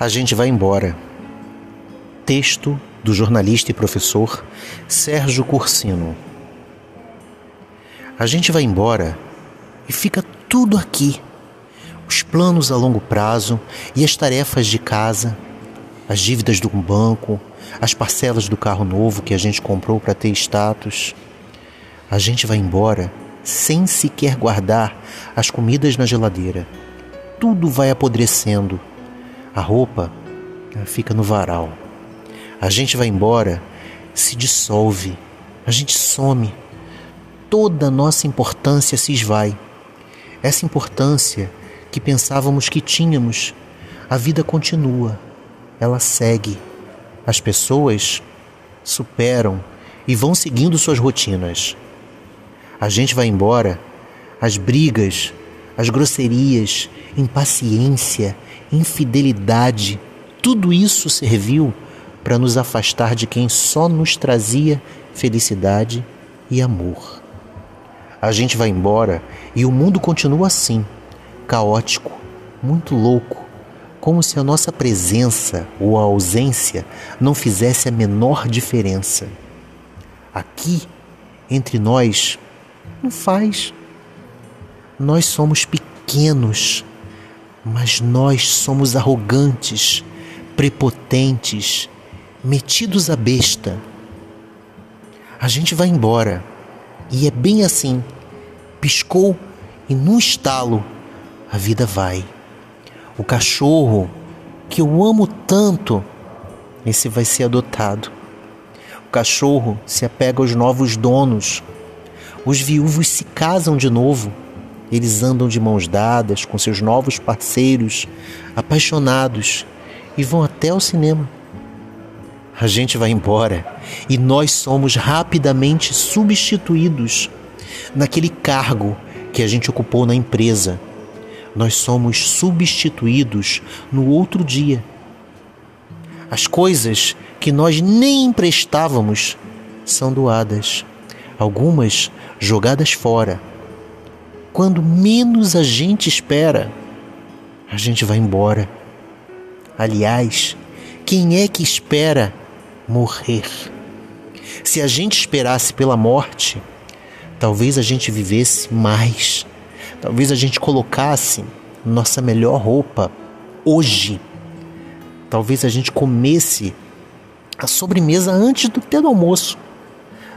A gente vai embora. Texto do jornalista e professor Sérgio Cursino. A gente vai embora e fica tudo aqui. Os planos a longo prazo e as tarefas de casa, as dívidas do banco, as parcelas do carro novo que a gente comprou para ter status. A gente vai embora sem sequer guardar as comidas na geladeira. Tudo vai apodrecendo. A roupa fica no varal. A gente vai embora, se dissolve, a gente some. Toda nossa importância se esvai. Essa importância que pensávamos que tínhamos, a vida continua, ela segue. As pessoas superam e vão seguindo suas rotinas. A gente vai embora, as brigas, as grosserias, impaciência, infidelidade, tudo isso serviu para nos afastar de quem só nos trazia felicidade e amor. A gente vai embora e o mundo continua assim, caótico, muito louco, como se a nossa presença ou a ausência não fizesse a menor diferença. Aqui, entre nós, não faz. Nós somos pequenos, mas nós somos arrogantes, prepotentes, metidos à besta. A gente vai embora e é bem assim. Piscou e num estalo a vida vai. O cachorro que eu amo tanto, esse vai ser adotado. O cachorro se apega aos novos donos os viúvos se casam de novo. Eles andam de mãos dadas com seus novos parceiros, apaixonados, e vão até o cinema. A gente vai embora e nós somos rapidamente substituídos naquele cargo que a gente ocupou na empresa. Nós somos substituídos no outro dia. As coisas que nós nem emprestávamos são doadas. Algumas jogadas fora. Quando menos a gente espera, a gente vai embora. Aliás, quem é que espera morrer? Se a gente esperasse pela morte, talvez a gente vivesse mais. Talvez a gente colocasse nossa melhor roupa hoje. Talvez a gente comesse a sobremesa antes do ter do almoço.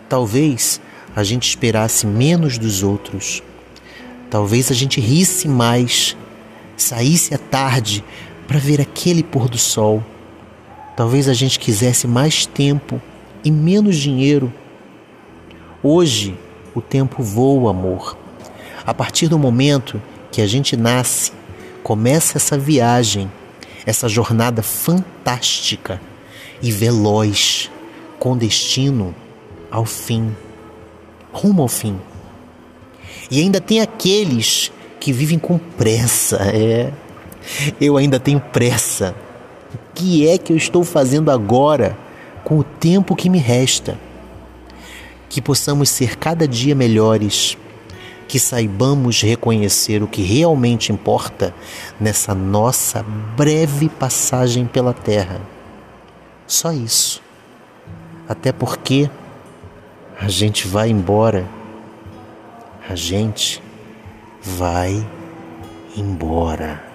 Talvez a gente esperasse menos dos outros. Talvez a gente risse mais, saísse à tarde para ver aquele pôr do sol. Talvez a gente quisesse mais tempo e menos dinheiro. Hoje o tempo voa, amor. A partir do momento que a gente nasce, começa essa viagem, essa jornada fantástica e veloz, com destino ao fim rumo ao fim. E ainda tem aqueles que vivem com pressa. É, eu ainda tenho pressa. O que é que eu estou fazendo agora com o tempo que me resta? Que possamos ser cada dia melhores, que saibamos reconhecer o que realmente importa nessa nossa breve passagem pela Terra. Só isso. Até porque a gente vai embora. A gente vai embora.